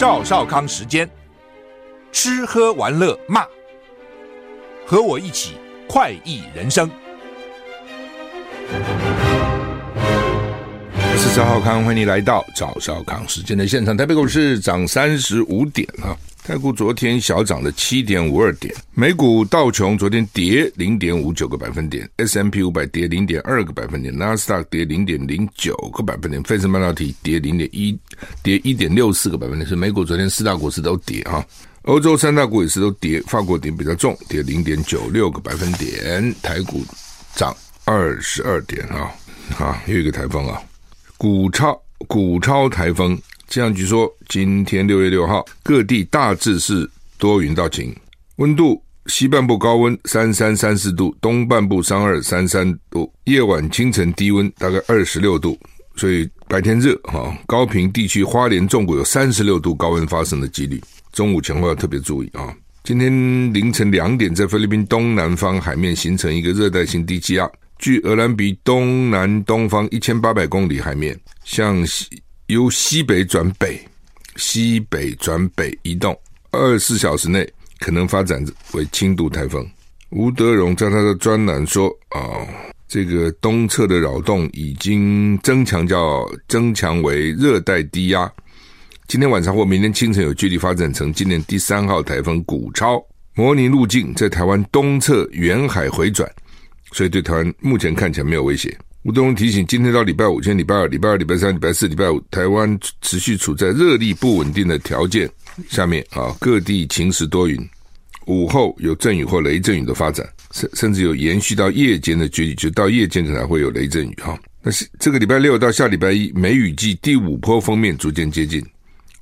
赵少康时间，吃喝玩乐骂，和我一起快意人生。我是赵少康，欢迎你来到赵少康时间的现场。台北股市涨三十五点啊。台股昨天小涨了七点五二点，美股道琼昨天跌零点五九个百分点，S M P 五百跌零点二个百分点，纳斯达克跌零点零九个百分点，费城半导体跌零点一跌一点六四个百分点，是美股昨天四大股市都跌啊，欧洲三大股也是都跌，法国跌比较重，跌零点九六个百分点，台股涨二十二点啊，啊，又一个台风啊，股超股超台风。气象局说，今天六月六号，各地大致是多云到晴，温度西半部高温三三三四度，东半部三二三三度，夜晚清晨低温大概二十六度，所以白天热哈。高屏地区花莲纵谷有三十六度高温发生的几率，中午前后要特别注意啊。今天凌晨两点，在菲律宾东南方海面形成一个热带性低气压，距鹅銮鼻东南东方一千八百公里海面向西。由西北转北，西北转北移动，二十四小时内可能发展为轻度台风。吴德荣在他的专栏说：“啊、哦，这个东侧的扰动已经增强，叫增强为热带低压。今天晚上或明天清晨有距离发展成今年第三号台风古超，模拟路径在台湾东侧远海回转，所以对台湾目前看起来没有威胁。”吴东提醒：今天到礼拜五，今天礼拜二、礼拜二、礼拜三、礼拜四、礼拜五，台湾持续处在热力不稳定的条件下面啊，各地晴时多云，午后有阵雨或雷阵雨的发展，甚甚至有延续到夜间的几率，就到夜间可能会有雷阵雨哈。那是这个礼拜六到下礼拜一，梅雨季第五波锋面逐渐接近，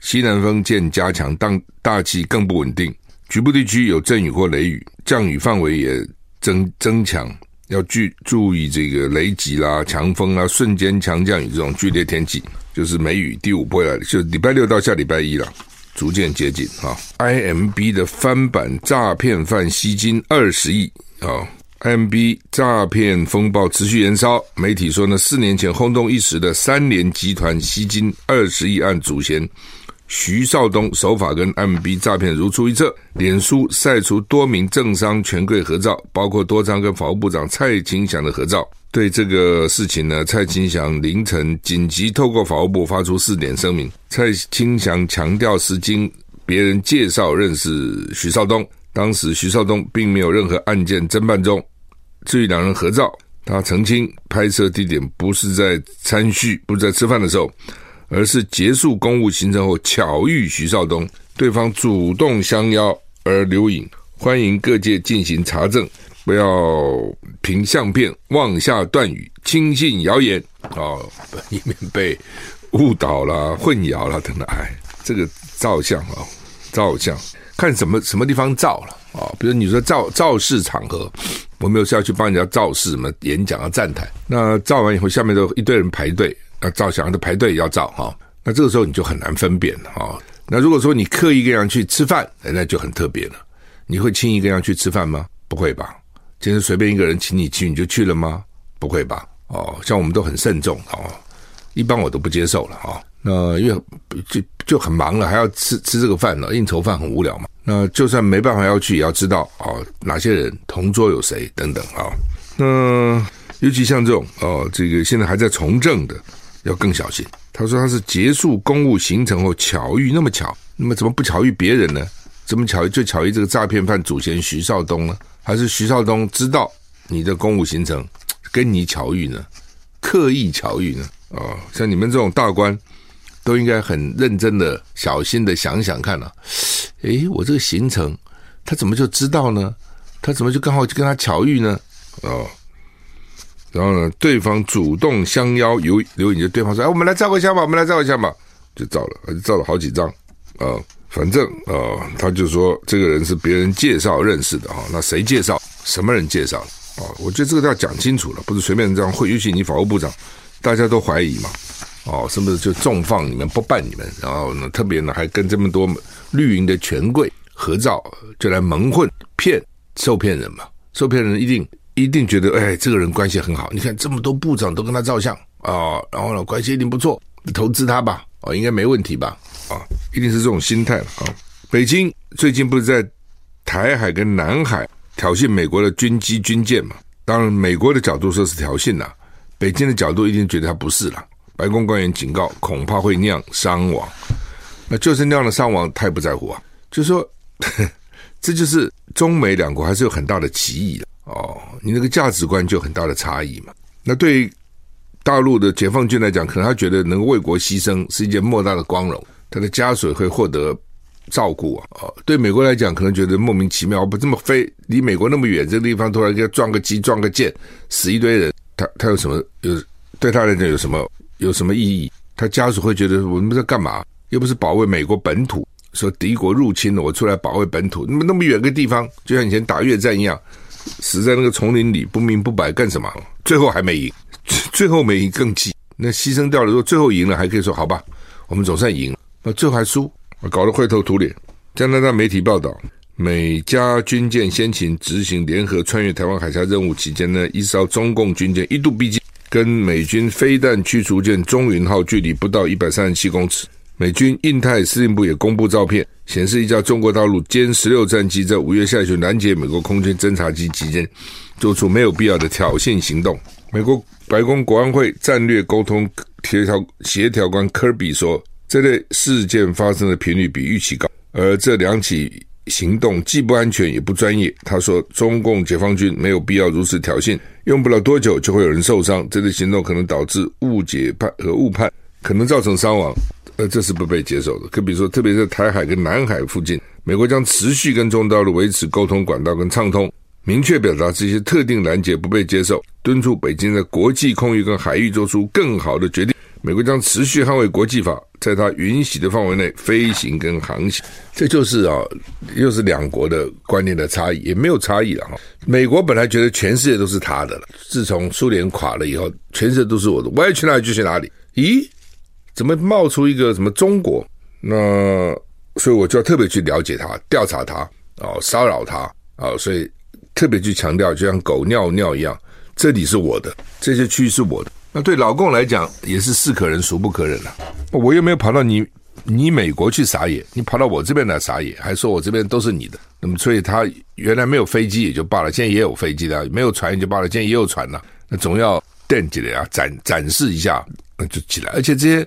西南风渐加强，当大气更不稳定，局部地区有阵雨或雷雨，降雨范围也增增强。要注注意这个雷击啦、强风啦、瞬间强降雨这种剧烈天气，就是梅雨第五波来了，就礼拜六到下礼拜一了，逐渐接近哈。IMB 的翻版诈骗犯吸金二十亿啊！IMB 诈骗风暴持续延烧，媒体说呢，四年前轰动一时的三联集团吸金二十亿案主嫌。徐少东手法跟 M B 诈骗如出一辙，脸书晒出多名政商权贵合照，包括多张跟法务部长蔡清祥的合照。对这个事情呢，蔡清祥凌晨紧急透过法务部发出四点声明。蔡清祥强调是经别人介绍认识徐少东，当时徐少东并没有任何案件侦办中。至于两人合照，他澄清拍摄地点不是在餐叙，不是在吃饭的时候。而是结束公务行程后巧遇徐少东，对方主动相邀而留影，欢迎各界进行查证，不要凭相片妄下断语，轻信谣言啊，以免被误导了、混淆了等等。哎，这个照相啊，照相看什么什么地方照了啊？比如你说造造势场合，我没有是要去帮人家造势什么演讲啊站台，那照完以后下面都一堆人排队。要照相，的排队要照哈，那这个时候你就很难分辨了哈。那如果说你刻意跟人去吃饭，那就很特别了。你会轻易跟人去吃饭吗？不会吧。今天随便一个人请你去，你就去了吗？不会吧。哦，像我们都很慎重哦，一般我都不接受了哈。那因为就就很忙了，还要吃吃这个饭呢，应酬饭很无聊嘛。那就算没办法要去，也要知道哦，哪些人同桌有谁等等啊。那尤其像这种哦，这个现在还在从政的。要更小心。他说他是结束公务行程后巧遇，那么巧，那么怎么不巧遇别人呢？怎么巧遇就巧遇这个诈骗犯祖先徐少东呢？还是徐少东知道你的公务行程跟你巧遇呢？刻意巧遇呢？哦，像你们这种大官都应该很认真的、小心的想想看啊。诶，我这个行程他怎么就知道呢？他怎么就刚好就跟他巧遇呢？哦。然后呢，对方主动相邀留留影，就对方说：“哎，我们来照个相吧，我们来照个相吧。”就照了，就照了好几张啊、反正啊、他就说这个人是别人介绍认识的哈。那谁介绍？什么人介绍？啊、我觉得这个都要讲清楚了，不是随便这样会。尤其你法务部长，大家都怀疑嘛。哦，是不是就重放你们，不办你们？然后呢，特别呢，还跟这么多绿营的权贵合照，就来蒙混骗受骗人嘛？受骗人一定。一定觉得哎，这个人关系很好。你看这么多部长都跟他照相啊、然后呢，关系一定不错，投资他吧，哦，应该没问题吧？啊，一定是这种心态了啊。北京最近不是在台海跟南海挑衅美国的军机军舰嘛？当然，美国的角度说是挑衅呐，北京的角度一定觉得他不是了。白宫官员警告，恐怕会酿伤亡。那就是酿了伤亡，他也不在乎啊。就说，这就是中美两国还是有很大的歧义的哦。你那个价值观就很大的差异嘛。那对大陆的解放军来讲，可能他觉得能为国牺牲是一件莫大的光荣，他的家属会获得照顾啊。哦，对美国来讲，可能觉得莫名其妙，不这么飞离美国那么远，这个地方突然间撞个机、撞个舰，死一堆人，他他有什么有对他来讲有什么有什么意义？他家属会觉得我们在干嘛？又不是保卫美国本土，说敌国入侵了，我出来保卫本土，那么那么远个地方，就像以前打越战一样，死在那个丛林里，不明不白干什么？最后还没赢，最后没赢更气，那牺牲掉了，如果最后赢了，还可以说好吧，我们总算赢了，那最后还输，搞得灰头土脸。加拿大媒体报道，美加军舰先前执行联合穿越台湾海峡任务期间呢，一艘中共军舰一度逼近，跟美军飞弹驱逐舰中云号距离不到一百三十七公尺。美军印太司令部也公布照片，显示一架中国大陆歼十六战机在五月下旬拦截美国空军侦察机期间，做出没有必要的挑衅行动。美国白宫国安会战略沟通协调协调官科比说，这类事件发生的频率比预期高，而这两起行动既不安全也不专业。他说，中共解放军没有必要如此挑衅，用不了多久就会有人受伤。这类行动可能导致误解判和误判，可能造成伤亡。呃，这是不被接受的。可比如说，特别在台海跟南海附近，美国将持续跟中国大陆维持沟通管道跟畅通，明确表达这些特定拦截不被接受，敦促北京在国际空域跟海域做出更好的决定。美国将持续捍卫国际法，在它允许的范围内飞行跟航行。这就是啊，又是两国的观念的差异，也没有差异了哈。美国本来觉得全世界都是他的了，自从苏联垮了以后，全世界都是我的，我爱去哪里就去哪里。咦？怎么冒出一个什么中国？那所以我就要特别去了解他，调查他，哦，骚扰他，啊，所以特别去强调，就像狗尿尿一样，这里是我的，这些区域是我的。那对老共来讲，也是是可忍，孰不可忍了。我又没有跑到你你美国去撒野，你跑到我这边来撒野，还说我这边都是你的。那么，所以他原来没有飞机也就罢了，现在也有飞机了；没有船也就罢了，现在也有船了。那总要惦记的呀，展展示一下。那就起来，而且这些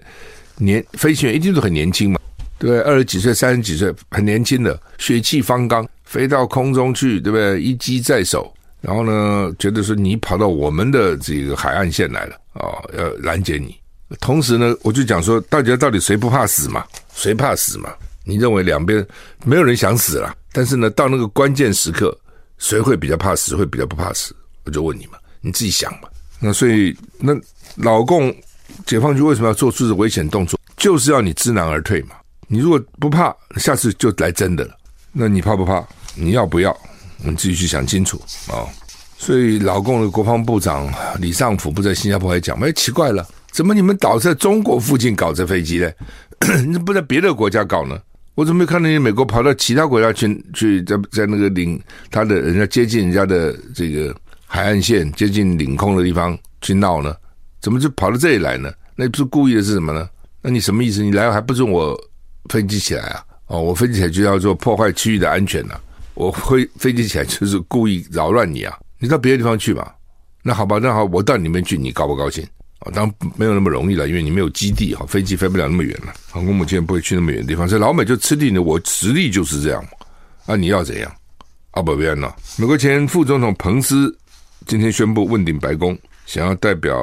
年飞行员一定都很年轻嘛，对不对？二十几岁、三十几岁，很年轻的，血气方刚，飞到空中去，对不对？一机在手，然后呢，觉得说你跑到我们的这个海岸线来了啊、要拦截你。同时呢，我就讲说，大家到底谁不怕死嘛？谁怕死嘛？你认为两边没有人想死了，但是呢，到那个关键时刻，谁会比较怕死？会比较不怕死？我就问你嘛，你自己想嘛。那所以那老共。解放军为什么要做出这危险动作？就是要你知难而退嘛。你如果不怕，下次就来真的了。那你怕不怕？你要不要？你自己去想清楚啊、哦。所以老共的国防部长李尚福不在新加坡还讲？哎，奇怪了，怎么你们岛在中国附近搞这飞机呢？你怎么不在别的国家搞呢？我怎么没看到你美国跑到其他国家去去在在那个领他的人家接近人家的这个海岸线、接近领空的地方去闹呢？怎么就跑到这里来呢？那不是故意的是什么呢？那你什么意思？你来还不准我飞机起来啊？哦，我飞机起来就要做破坏区域的安全呐、啊！我飞飞机起来就是故意扰乱你啊！你到别的地方去吧。那好吧，那好，我到里面去，你高不高兴？啊，当然没有那么容易了，因为你没有基地哈，飞机飞不了那么远了。航空母舰不会去那么远的地方，所以老美就吃定了。我实力就是这样，啊，你要怎样？啊，不变了。美国前副总统彭斯今天宣布问鼎白宫。想要代表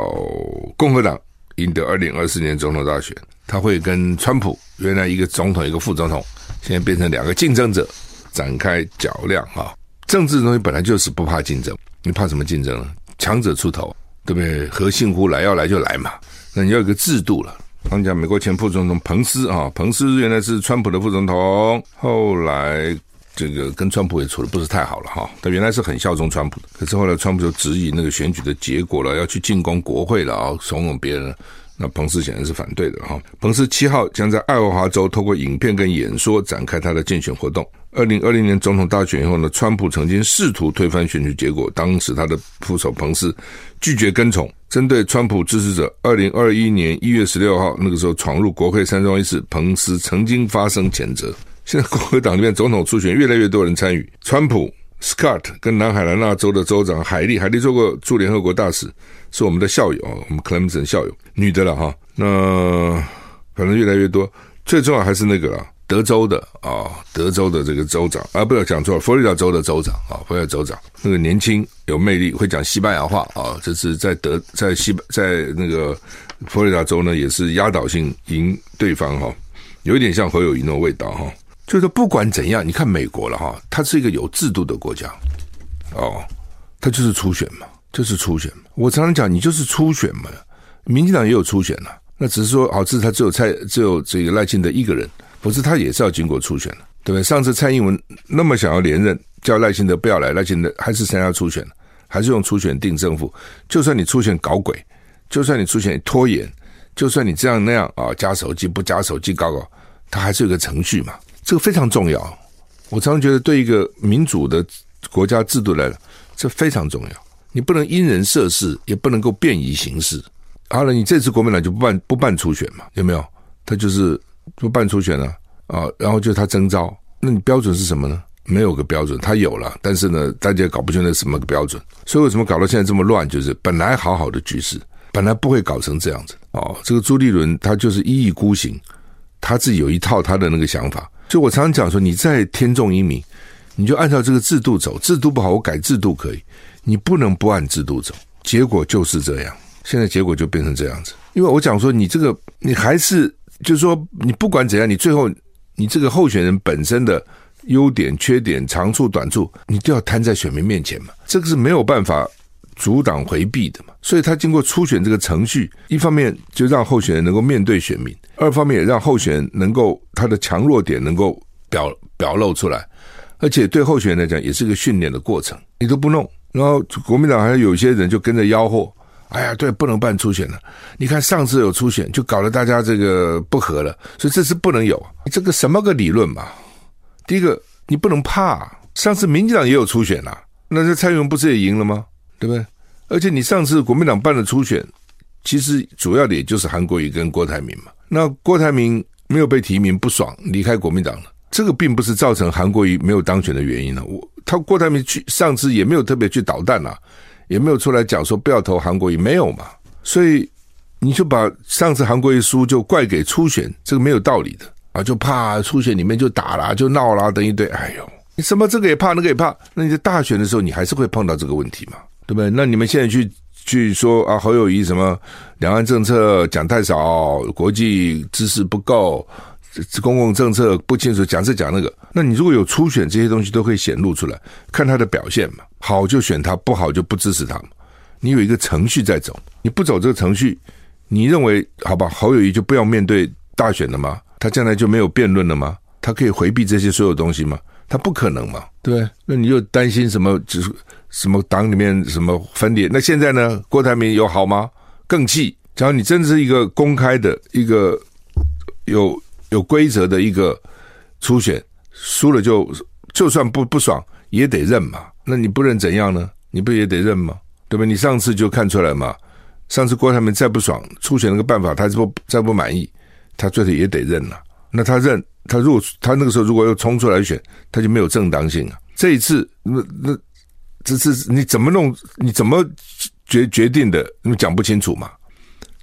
共和党赢得二零二四年总统大选，他会跟川普原来一个总统一个副总统，现在变成两个竞争者展开较量啊！政治的东西本来就是不怕竞争，你怕什么竞争呢？强者出头，对不对？何幸乎来要来就来嘛！那你要有个制度了。刚讲美国前副总统彭斯啊，彭斯原来是川普的副总统，后来。这个跟川普也处得不是太好了哈，他原来是很效忠川普的，可是后来川普就质疑那个选举的结果了，要去进攻国会了啊，怂恿别人，那彭斯显然是反对的哈。彭斯七号将在爱荷华州透过影片跟演说展开他的竞选活动。二零二零年总统大选以后呢，川普曾经试图推翻选举结果，当时他的副手彭斯拒绝跟从。针对川普支持者，二零二一年一月十六号那个时候闯入国会山庄一事，彭斯曾经发生谴责。现在共和党里面总统初选越来越多人参与，川普、Scott 跟南海兰纳州的州长海莉，海莉做过驻联合国大使，是我们的校友啊，我们 Clemson 校友，女的了哈。那反正越来越多，最重要还是那个了。德州的啊、德州的这个州长啊，不要讲错了，佛罗里达州的州长啊，佛罗里达州长那个年轻有魅力，会讲西班牙话啊，这是在德在西在那个佛罗里达州呢，也是压倒性赢对方哈，有一点像侯友宜那种味道哈。就是不管怎样，你看美国了哈，它是一个有制度的国家哦，它就是初选嘛，就是初选嘛。我常常讲，你就是初选嘛，民进党也有初选呐，那只是说好，这是他只有蔡只有这个赖清德一个人。不是，他也是要经过初选的，对不对？上次蔡英文那么想要连任，叫赖清德不要来，赖清德还是参加初选，还是用初选定胜负。就算你初选搞鬼，就算你初选拖延，就算你这样那样啊，加手机不加手机搞搞，他还是有个程序嘛。这个非常重要。我常常觉得，对一个民主的国家制度来讲，这非常重要。你不能因人设事，也不能够便宜行事。好了，你这次国民党就不办不办初选嘛？有没有？他就是。不办初选了啊，然后就他征召，那你标准是什么呢？没有个标准，他有了，但是呢，大家搞不清那什么个标准，所以为什么搞到现在这么乱？就是本来好好的局势，本来不会搞成这样子哦。这个朱立伦他就是一意孤行，他自己有一套他的那个想法。就我常常讲说，你在天纵英明，你就按照这个制度走，制度不好我改制度可以，你不能不按制度走。结果就是这样，现在结果就变成这样子。因为我讲说，你这个你还是。就是说，你不管怎样，你最后你这个候选人本身的优点、缺点、长处、短处，你都要摊在选民面前嘛。这个是没有办法阻挡回避的嘛。所以他经过初选这个程序，一方面就让候选人能够面对选民，二方面也让候选人能够他的强弱点能够表表露出来，而且对候选人来讲也是一个训练的过程。你都不弄，然后国民党还有一些人就跟着吆喝。哎呀，对，不能办初选了。你看上次有初选，就搞得大家这个不和了，所以这次不能有。这个什么个理论嘛？第一个，你不能怕。上次民进党也有初选啊，那这蔡英文不是也赢了吗？对不对？而且你上次国民党办的初选，其实主要的也就是韩国瑜跟郭台铭嘛。那郭台铭没有被提名，不爽，离开国民党了。这个并不是造成韩国瑜没有当选的原因了。我他郭台铭去上次也没有特别去捣蛋啊。也没有出来讲说不要投韩国瑜，没有嘛？所以你就把上次韩国瑜输就怪给初选，这个没有道理的啊！就怕初选里面就打啦，就闹啦，等一堆。哎呦，你什么这个也怕，那个也怕，那你在大选的时候你还是会碰到这个问题嘛？对不对？那你们现在去去说啊，侯友谊什么两岸政策讲太少，国际知识不够。公共政策不清楚，讲这讲那个，那你如果有初选，这些东西都可以显露出来，看他的表现嘛，好就选他，不好就不支持他。你有一个程序在走，你不走这个程序，你认为好吧？侯友谊就不要面对大选了吗？他将来就没有辩论了吗？他可以回避这些所有东西吗？他不可能嘛，对，那你又担心什么？就是什么党里面什么分裂？那现在呢？郭台铭有好吗？更气！假如你真的是一个公开的一个有。有规则的一个初选，输了就就算不不爽也得认嘛。那你不认怎样呢？你不也得认吗？对吧？你上次就看出来嘛。上次郭台铭再不爽，初选那个办法他不再不满意，他最后也得认了。那他认，他如果他那个时候如果又冲出来选，他就没有正当性啊。这一次那那这次你怎么弄？你怎么决决定的？你讲不清楚嘛？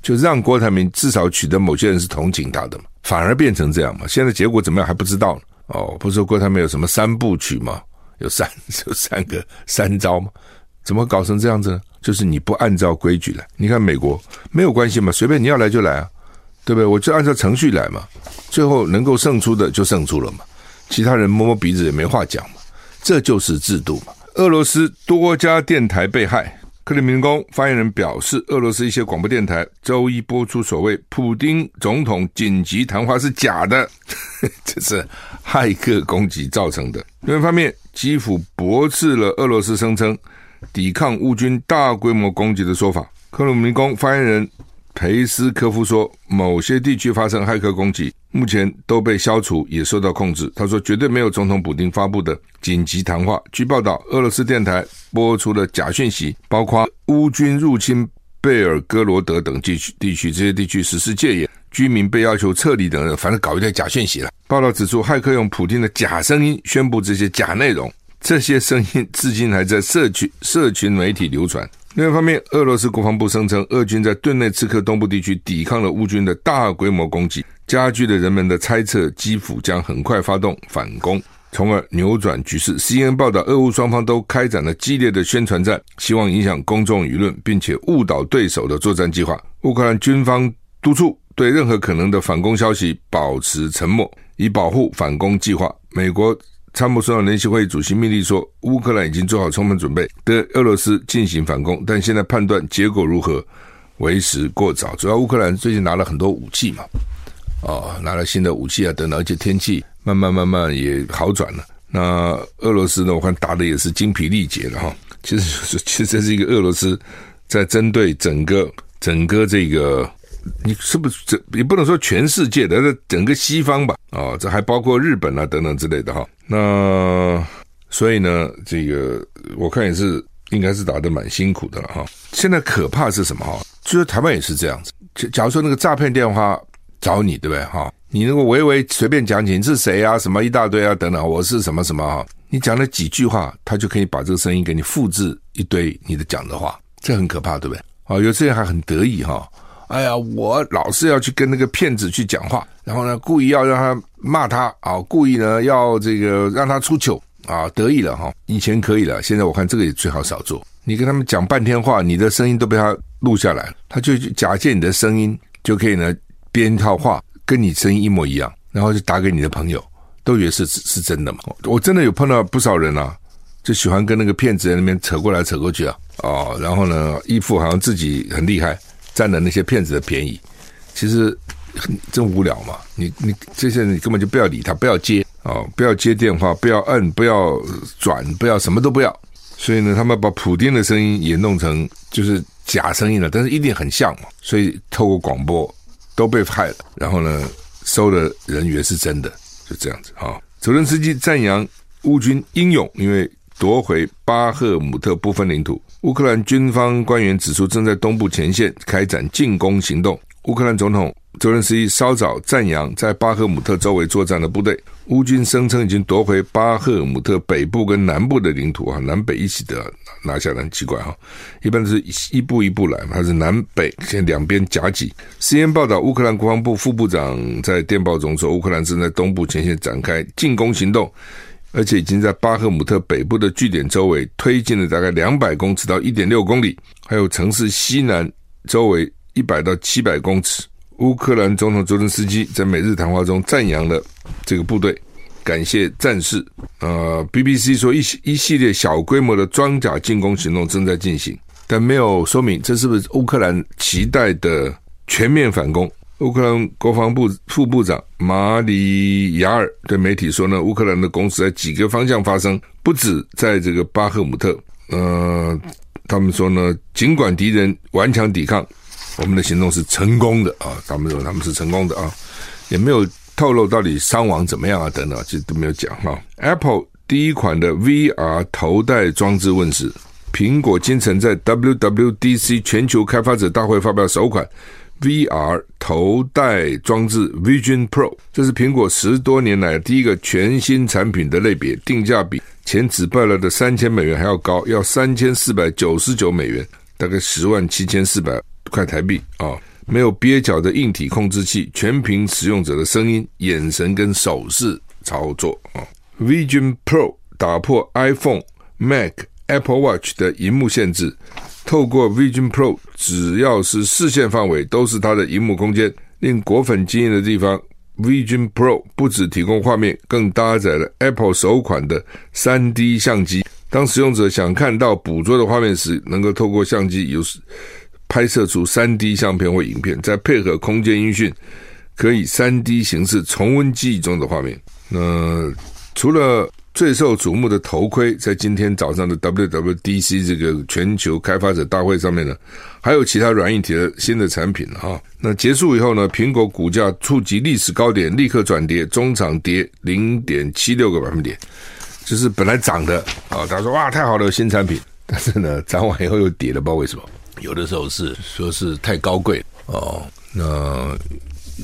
就让郭台铭至少取得某些人是同情他的嘛。反而变成这样嘛？现在结果怎么样还不知道呢？哦，不是说郭台铭有什么三部曲吗？有三 有三个三招吗？怎么搞成这样子呢？就是你不按照规矩来。你看美国没有关系嘛，随便你要来就来啊，对不对？我就按照程序来嘛，最后能够胜出的就胜出了嘛，其他人摸摸鼻子也没话讲嘛，这就是制度嘛。俄罗斯多家电台被害。克里姆林宫发言人表示，俄罗斯一些广播电台周一播出所谓普丁总统紧急谈话是假的，这是骇客攻击造成的。另一方面，基辅驳斥了俄罗斯声称抵抗乌军大规模攻击的说法。克里姆林宫发言人裴斯科夫说，某些地区发生骇客攻击，目前都被消除，也受到控制。他说，绝对没有总统普丁发布的紧急谈话。据报道，俄罗斯电台播出了假讯息，包括乌军入侵贝尔哥罗德等地区，地区这些地区实施戒严，居民被要求撤离等等，反正搞一堆假讯息了。报道指出，骇客用普丁的假声音宣布这些假内容，这些声音至今还在社区社群媒体流传。另一方面，俄罗斯国防部声称，俄军在顿内茨克东部地区抵抗了乌军的大规模攻击，加剧了人们的猜测，基辅将很快发动反攻，从而扭转局势。CNN 报道，俄乌双方都开展了激烈的宣传战，希望影响公众舆论，并且误导对手的作战计划。乌克兰军方督促对任何可能的反攻消息保持沉默，以保护反攻计划。美国。参谋长联席会议主席密利说，乌克兰已经做好充分准备，对俄罗斯进行反攻，但现在判断结果如何为时过早。主要乌克兰最近拿了很多武器嘛，哦，拿了新的武器啊等等，而且天气慢慢慢慢也好转了。那俄罗斯呢，我看打的也是精疲力竭了哈。其实，其实这是一个俄罗斯在针对整个整个这个。你是不是这也不能说全世界的，这整个西方吧？啊、哦，这还包括日本啊等等之类的哈。那所以呢，这个我看也是应该是打得蛮辛苦的了哈。现在可怕是什么哈？就是台湾也是这样子。假如说那个诈骗电话找你，对不对哈？你那个微微随便讲起你是谁啊，什么一大堆啊等等，我是什么什么哈？你讲了几句话，他就可以把这个声音给你复制一堆你的讲的话，这很可怕，对不对？啊，有些人还很得意哈。哎呀，我老是要去跟那个骗子去讲话，然后呢，故意要让他骂他啊，故意呢要这个让他出糗啊，得意了哈。以前可以了，现在我看这个也最好少做。你跟他们讲半天话，你的声音都被他录下来，他就假借你的声音，就可以呢编一套话，跟你声音一模一样，然后就打给你的朋友，都以为是是真的嘛。我真的有碰到不少人啊，就喜欢跟那个骗子在那边扯过来扯过去啊，哦，然后呢，一副好像自己很厉害。占了那些骗子的便宜，其实很真无聊嘛！你你这些人你根本就不要理他，不要接啊、哦，不要接电话，不要摁，不要转，不要什么都不要。所以呢，他们把普丁的声音也弄成就是假声音了，但是一定很像嘛。所以透过广播都被害了，然后呢，收的人员是真的，就这样子啊。泽伦斯基赞扬乌军英勇，因为夺回巴赫姆特部分领土。乌克兰军方官员指出，正在东部前线开展进攻行动。乌克兰总统泽连斯基稍早赞扬在巴赫姆特周围作战的部队。乌军声称已经夺回巴赫姆特北部跟南部的领土啊，南北一起的拿下来，很奇怪哈。一般是一步一步来嘛，还是南北先两边夹击。CNN 报道，乌克兰国防部副部长在电报中说，乌克兰正在东部前线展开进攻行动。而且已经在巴赫姆特北部的据点周围推进了大概两百公尺到一点六公里，还有城市西南周围一百到七百公尺。乌克兰总统泽伦斯基在每日谈话中赞扬了这个部队，感谢战士。呃，BBC 说一系一系列小规模的装甲进攻行动正在进行，但没有说明这是不是乌克兰期待的全面反攻。乌克兰国防部副部长马里亚尔对媒体说呢，乌克兰的攻势在几个方向发生，不止在这个巴赫姆特。呃，他们说呢，尽管敌人顽强抵抗，我们的行动是成功的啊。他们说他们是成功的啊，也没有透露到底伤亡怎么样啊等等，其实都没有讲哈。Apple 第一款的 VR 头戴装置问世，苹果今晨在 WWDC 全球开发者大会发表首款。VR 头戴装置 Vision Pro，这是苹果十多年来第一个全新产品的类别，定价比前只卖了的三千美元还要高，要三千四百九十九美元，大概十万七千四百块台币啊、没有蹩脚的硬体控制器，全凭使用者的声音、眼神跟手势操作啊、哦、！Vision Pro 打破 iPhone、Mac、Apple Watch 的荧幕限制。透过 Vision Pro，只要是视线范围都是它的荧幕空间。令果粉惊艳的地方，Vision Pro 不只提供画面，更搭载了 Apple 首款的 3D 相机。当使用者想看到捕捉的画面时，能够透过相机有拍摄出 3D 相片或影片，再配合空间音讯，可以 3D 形式重温记忆中的画面。那除了最受瞩目的头盔，在今天早上的 WWDC 这个全球开发者大会上面呢，还有其他软硬体的新的产品哈。那结束以后呢，苹果股价触及历史高点，立刻转跌，中场跌零点七六个百分点，就是本来涨的啊，他说哇太好了，新产品，但是呢，涨完以后又跌了，不知道为什么。有的时候是说是太高贵哦，那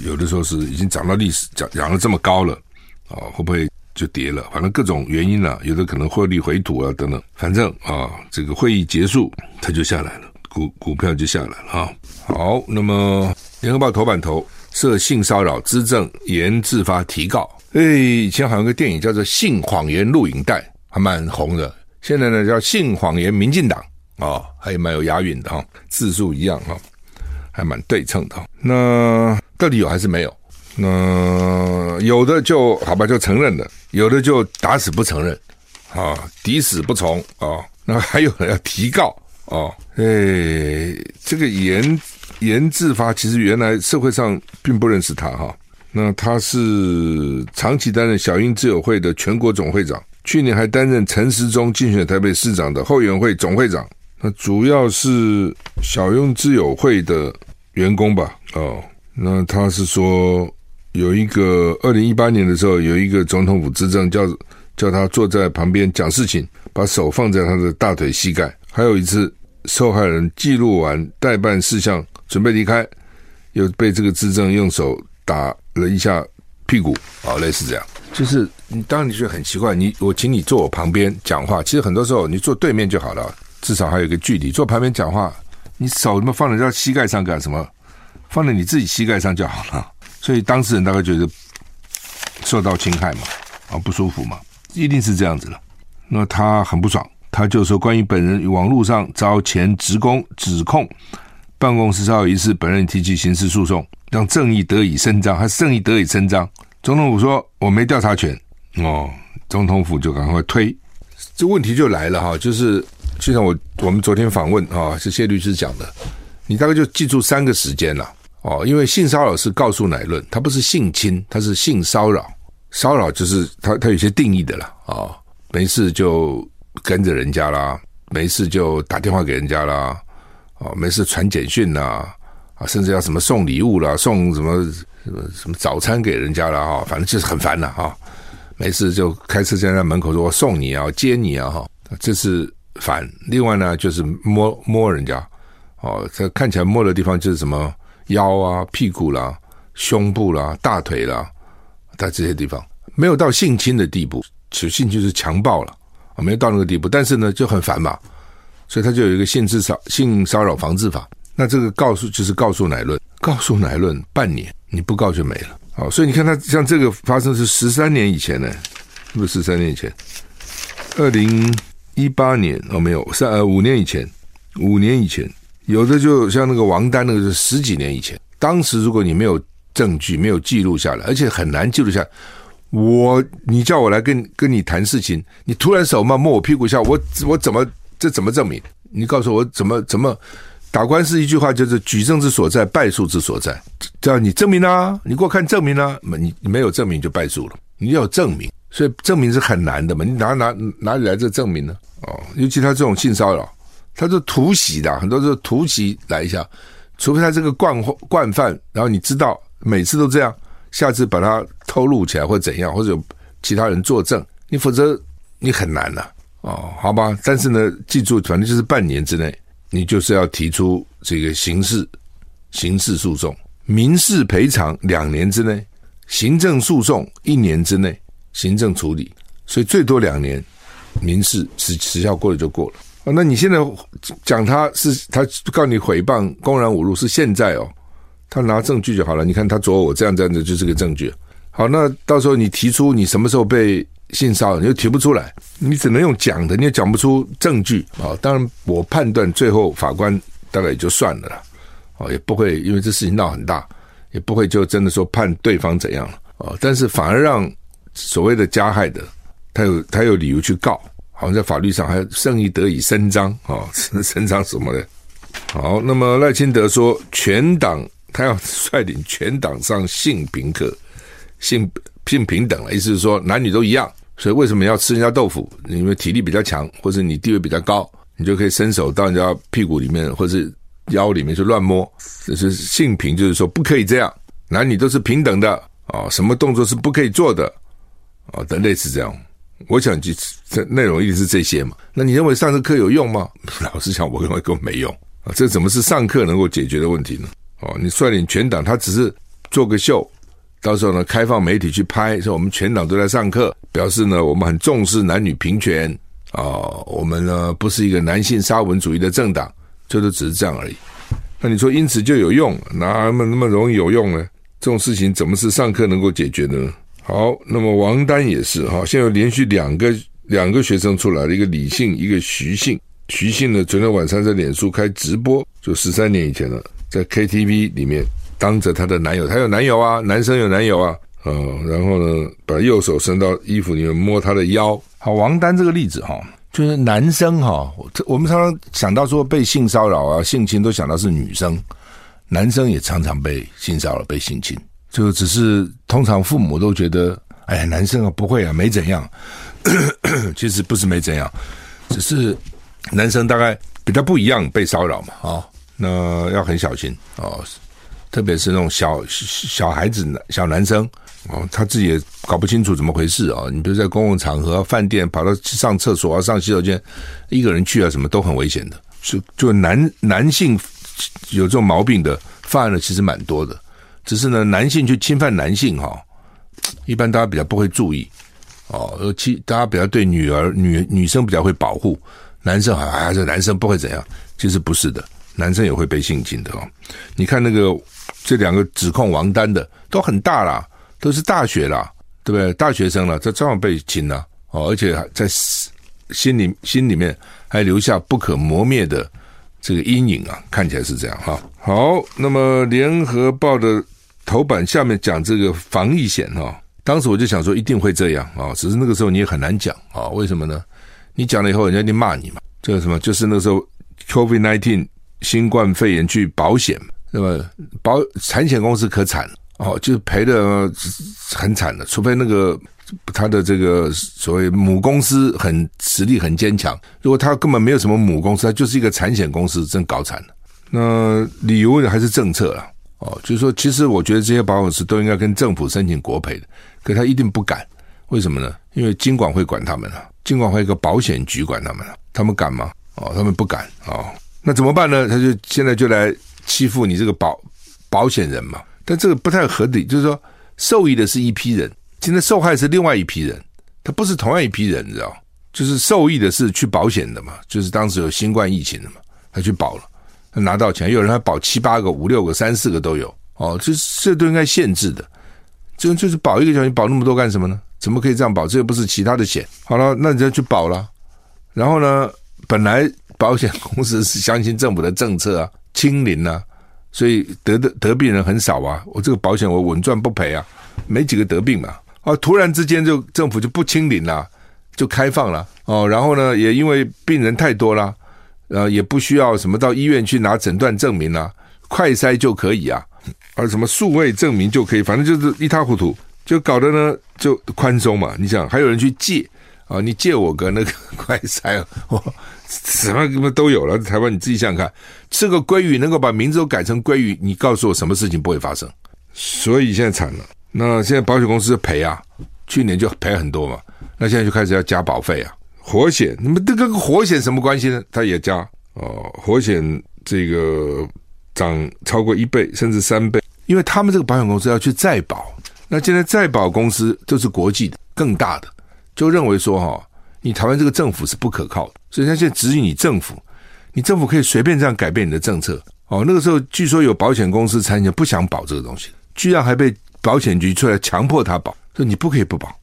有的时候是已经涨到历史涨涨了这么高了啊，会不会？就跌了，反正各种原因了，有的可能获利回吐啊等等，反正啊，这个会议结束，它就下来了，股股票就下来了啊。好，那么联合报头版头涉性骚扰，资政严自发提告。哎，以前好像个电影叫做《性谎言录影带》，还蛮红的。现在呢叫《性谎言民进党》啊，还蛮有押韵的哈，字数一样哈，还蛮对称的。那到底有还是没有？那有的就好吧，就承认了；有的就打死不承认，啊，抵死不从啊。那还有人要提告哦，哎，这个严严自发，其实原来社会上并不认识他哈。那他是长期担任小英之友会的全国总会长，去年还担任陈时中竞选台北市长的后援会总会长。那主要是小英之友会的员工吧？哦，那他是说。有一个二零一八年的时候，有一个总统府执政叫叫他坐在旁边讲事情，把手放在他的大腿膝盖。还有一次，受害人记录完待办事项，准备离开，又被这个执政用手打了一下屁股，啊，类似这样。就是你当然你觉得很奇怪，你我请你坐我旁边讲话，其实很多时候你坐对面就好了，至少还有一个距离。坐旁边讲话，你手怎么放在人家膝盖上干什么？放在你自己膝盖上就好了。所以当事人大概觉得受到侵害嘛，啊不舒服嘛，一定是这样子了。那他很不爽，他就说关于本人网络上遭前职工指控办公室骚扰一事，本人提起刑事诉讼，让正义得以伸张。他正义得以伸张，总统府说我没调查权哦，总统府就赶快推。这问题就来了哈，就是就像我我们昨天访问啊，是谢律师讲的，你大概就记住三个时间了。哦，因为性骚扰是告诉乃论，它不是性侵，它是性骚扰。骚扰就是它它有些定义的啦。哦，没事就跟着人家啦，没事就打电话给人家啦，哦，没事传简讯啦，啊，甚至要什么送礼物啦，送什么什么什么早餐给人家啦，哈，反正就是很烦了哈。没事就开车站在门口说我送你啊，接你啊，哈，这是烦。另外呢，就是摸摸人家，哦，这看起来摸的地方就是什么。腰啊、屁股啦、胸部啦、大腿啦，在这些地方没有到性侵的地步，其性侵是强暴了啊，没有到那个地步，但是呢就很烦嘛，所以他就有一个性骚性骚扰防治法。那这个告诉就是告诉乃论，告诉乃论半年你不告就没了。好，所以你看他像这个发生是十三年以前呢，是不是十三年以前？二零一八年哦，没有三呃五年以前，五年以前。有的就像那个王丹，那个是十几年以前。当时如果你没有证据，没有记录下来，而且很难记录下来。我你叫我来跟跟你谈事情，你突然手嘛摸我屁股下，我我怎么这怎么证明？你告诉我怎么怎么打官司？一句话就是举证之所在，败诉之所在。叫你证明啊，你给我看证明啊。你你没有证明就败诉了。你要有证明，所以证明是很难的嘛。你哪哪哪里来这证明呢？哦，尤其他这种性骚扰。他是突袭的，很多是突袭来一下，除非他这个惯惯犯，然后你知道每次都这样，下次把他偷录起来或怎样，或者有其他人作证，你否则你很难了哦，好吧？但是呢，记住，反正就是半年之内，你就是要提出这个刑事刑事诉讼，民事赔偿两年之内，行政诉讼一年之内行政处理，所以最多两年，民事时时效过了就过了。哦，那你现在讲他是他告你诽谤、公然侮辱是现在哦，他拿证据就好了。你看他左我这样这样子就是个证据。好，那到时候你提出你什么时候被性骚扰，你又提不出来，你只能用讲的，你也讲不出证据啊。当然，我判断最后法官大概也就算了啦，哦，也不会因为这事情闹很大，也不会就真的说判对方怎样了哦。但是反而让所谓的加害的他有他有理由去告。好像在法律上还正义得以伸张啊，伸张什么的？好，那么赖清德说，全党他要率领全党上性平课，性性平等了，意思是说男女都一样。所以为什么要吃人家豆腐？因为体力比较强，或者你地位比较高，你就可以伸手到人家屁股里面或是腰里面去乱摸。这是性平，就是说不可以这样，男女都是平等的啊，什么动作是不可以做的啊？等类似这样。我想就这内容一定是这些嘛？那你认为上这课有用吗？老实讲，我认为根本没用啊！这怎么是上课能够解决的问题呢？哦，你率领全党，他只是做个秀，到时候呢，开放媒体去拍，说我们全党都在上课，表示呢，我们很重视男女平权啊，我们呢不是一个男性沙文主义的政党，这都只是这样而已。那你说因此就有用？哪么那么容易有用呢？这种事情怎么是上课能够解决的呢？好，那么王丹也是哈，现在连续两个两个学生出来了，一个李姓，一个徐姓。徐姓呢，昨天晚上在脸书开直播，就十三年以前了。在 KTV 里面，当着她的男友，她有男友啊，男生有男友啊，呃，然后呢，把右手伸到衣服里面摸她的腰。好，王丹这个例子哈，就是男生哈，我们常常想到说被性骚扰啊、性侵，都想到是女生，男生也常常被性骚扰、被性侵，就只是通常父母都觉得，哎呀，男生啊不会啊，没怎样，其实不是没怎样，只是男生大概比较不一样被骚扰嘛，啊。那要很小心哦，特别是那种小小孩子、小男生哦，他自己也搞不清楚怎么回事哦。你比如在公共场合、饭店，跑到上厕所啊、上洗手间，一个人去啊，什么都很危险的。就就男男性有这种毛病的犯案的其实蛮多的，只是呢，男性去侵犯男性哈，一般大家比较不会注意哦，而其大家比较对女儿、女女生比较会保护，男生好像啊，这男生不会怎样，其实不是的。男生也会被性侵的哦，你看那个这两个指控王丹的都很大啦，都是大学啦，对不对？大学生了，这照样被亲了哦，而且还在心里心里面还留下不可磨灭的这个阴影啊，看起来是这样哈。好，那么联合报的头版下面讲这个防疫险哈，当时我就想说一定会这样啊，只是那个时候你也很难讲啊，为什么呢？你讲了以后，人家一定骂你嘛。这个什么，就是那时候 COVID-19。新冠肺炎去保险，那么保产险公司可惨了哦，就赔的很惨的，除非那个他的这个所谓母公司很实力很坚强，如果他根本没有什么母公司，他就是一个产险公司，真搞惨了。那理由还是政策啊，哦，就是说，其实我觉得这些保险公司都应该跟政府申请国赔的，可他一定不敢，为什么呢？因为金管会管他们了，金管会一个保险局管他们了，他们敢吗？哦，他们不敢哦。那怎么办呢？他就现在就来欺负你这个保保险人嘛。但这个不太合理，就是说受益的是一批人，现在受害是另外一批人，他不是同样一批人，你知道？就是受益的是去保险的嘛，就是当时有新冠疫情的嘛，他去保了，他拿到钱，有人还保七八个、五六个、三四个都有哦，这这都应该限制的。就就是保一个险，你保那么多干什么呢？怎么可以这样保？这又不是其他的险。好了，那你就去保了，然后呢，本来。保险公司是相信政府的政策啊，清零啊，所以得的得病人很少啊。我这个保险我稳赚不赔啊，没几个得病嘛。啊，突然之间就政府就不清零了，就开放了哦。然后呢，也因为病人太多了，呃，也不需要什么到医院去拿诊断证明啊，快筛就可以啊，而什么数位证明就可以，反正就是一塌糊涂，就搞得呢就宽松嘛。你想还有人去借啊？你借我个那个快筛哦。什么什么都有了，台湾你自己想想看，吃个鲑鱼能够把名字都改成鲑鱼，你告诉我什么事情不会发生？所以现在惨了。那现在保险公司赔啊，去年就赔很多嘛，那现在就开始要加保费啊。火险，那么这跟火险什么关系呢？它也加哦，火险这个涨超过一倍甚至三倍，因为他们这个保险公司要去再保，那现在再保公司都是国际的更大的，就认为说哈。你台湾这个政府是不可靠的，所以他现在质疑你政府，你政府可以随便这样改变你的政策哦。那个时候据说有保险公司参与不想保这个东西，居然还被保险局出来强迫他保，说你不可以不保，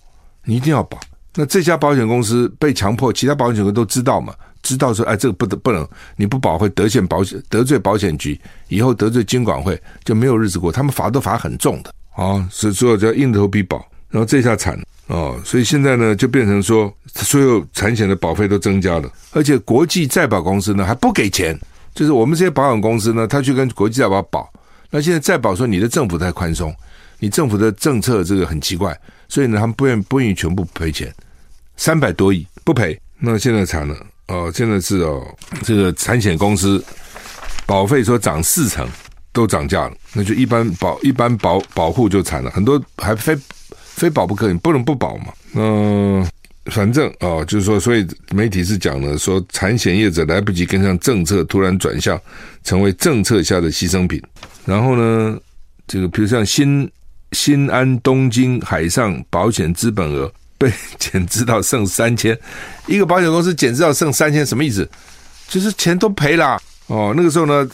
你一定要保。那这家保险公司被强迫，其他保险公司都知道嘛？知道说哎，这个不得不能，你不保会得险保险得罪保险局，以后得罪金管会就没有日子过。他们罚都罚很重的啊，所以说就要硬头皮保。然后这下惨了。哦，所以现在呢，就变成说，所有产险的保费都增加了，而且国际再保公司呢还不给钱，就是我们这些保险公司呢，他去跟国际再保保，那现在再保说你的政府太宽松，你政府的政策这个很奇怪，所以呢，他们不愿不愿意全部赔钱，三百多亿不赔。那现在惨了。哦，现在是哦，这个产险公司保费说涨四成都涨价了，那就一般保一般保保护就惨了，很多还非非保不可，你不能不保嘛。嗯、反正哦，就是说，所以媒体是讲了，说产险业者来不及跟上政策，突然转向成为政策下的牺牲品。然后呢，这个比如像新新安东京海上保险资本额。被减资 到剩三千，一个保险公司减资到剩三千，什么意思？就是钱都赔了哦。那个时候呢，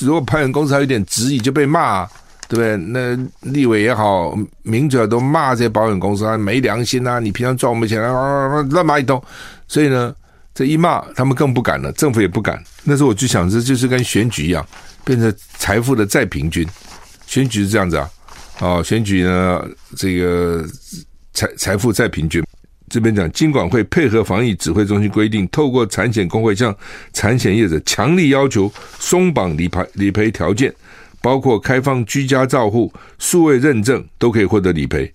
如果保险公司还有点质疑，就被骂，对不对？那立委也好，名嘴都骂这些保险公司啊，没良心啊！你平常赚我们钱啊，乱骂一通。所以呢，这一骂，他们更不敢了，政府也不敢。那时候我就想，这就是跟选举一样，变成财富的再平均。选举是这样子啊，哦，选举呢，这个。财财富再平均，这边讲金管会配合防疫指挥中心规定，透过产险工会向产险业者强力要求松绑理赔理赔条件，包括开放居家照护、数位认证都可以获得理赔，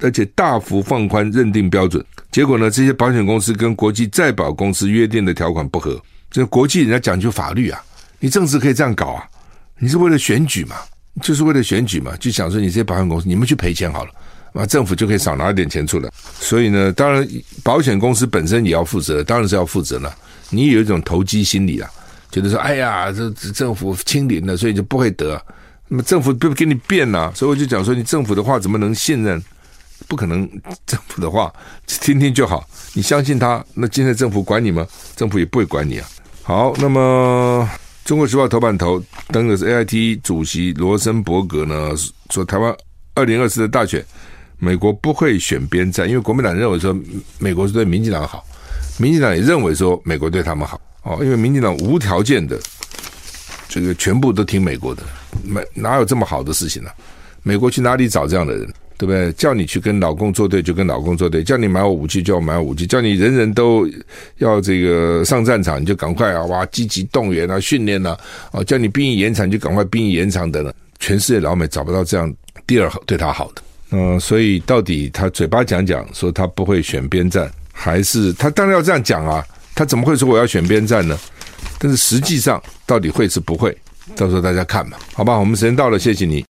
而且大幅放宽认定标准。结果呢，这些保险公司跟国际再保公司约定的条款不合，这国际人家讲究法律啊，你政治可以这样搞啊，你是为了选举嘛，就是为了选举嘛，就想说你这些保险公司，你们去赔钱好了。那政府就可以少拿一点钱出来，所以呢，当然保险公司本身也要负责，当然是要负责了。你有一种投机心理啊，觉得说，哎呀，这政府清零了，所以就不会得。那么政府不给你变呐、啊，所以我就讲说，你政府的话怎么能信任？不可能，政府的话 听听就好，你相信他，那今天政府管你吗？政府也不会管你啊。好，那么《中国时报》头版头登的是 AIT 主席罗森伯格呢，说台湾二零二四的大选。美国不会选边站，因为国民党认为说美国是对民进党好，民进党也认为说美国对他们好哦，因为民进党无条件的这个全部都听美国的，没哪有这么好的事情呢、美国去哪里找这样的人，对不对？叫你去跟老公作对就跟老公作对，叫你买我武器就要买武器，叫你人人都要这个上战场你就赶快啊哇积极动员啊训练啊，哦叫你兵役延长就赶快兵役延长等等，全世界老美找不到这样第二对他好的。嗯，所以到底他嘴巴讲讲说他不会选边站，还是他当然要这样讲啊？他怎么会说我要选边站呢？但是实际上到底会是不会？到时候大家看吧，好吧？我们时间到了，谢谢你。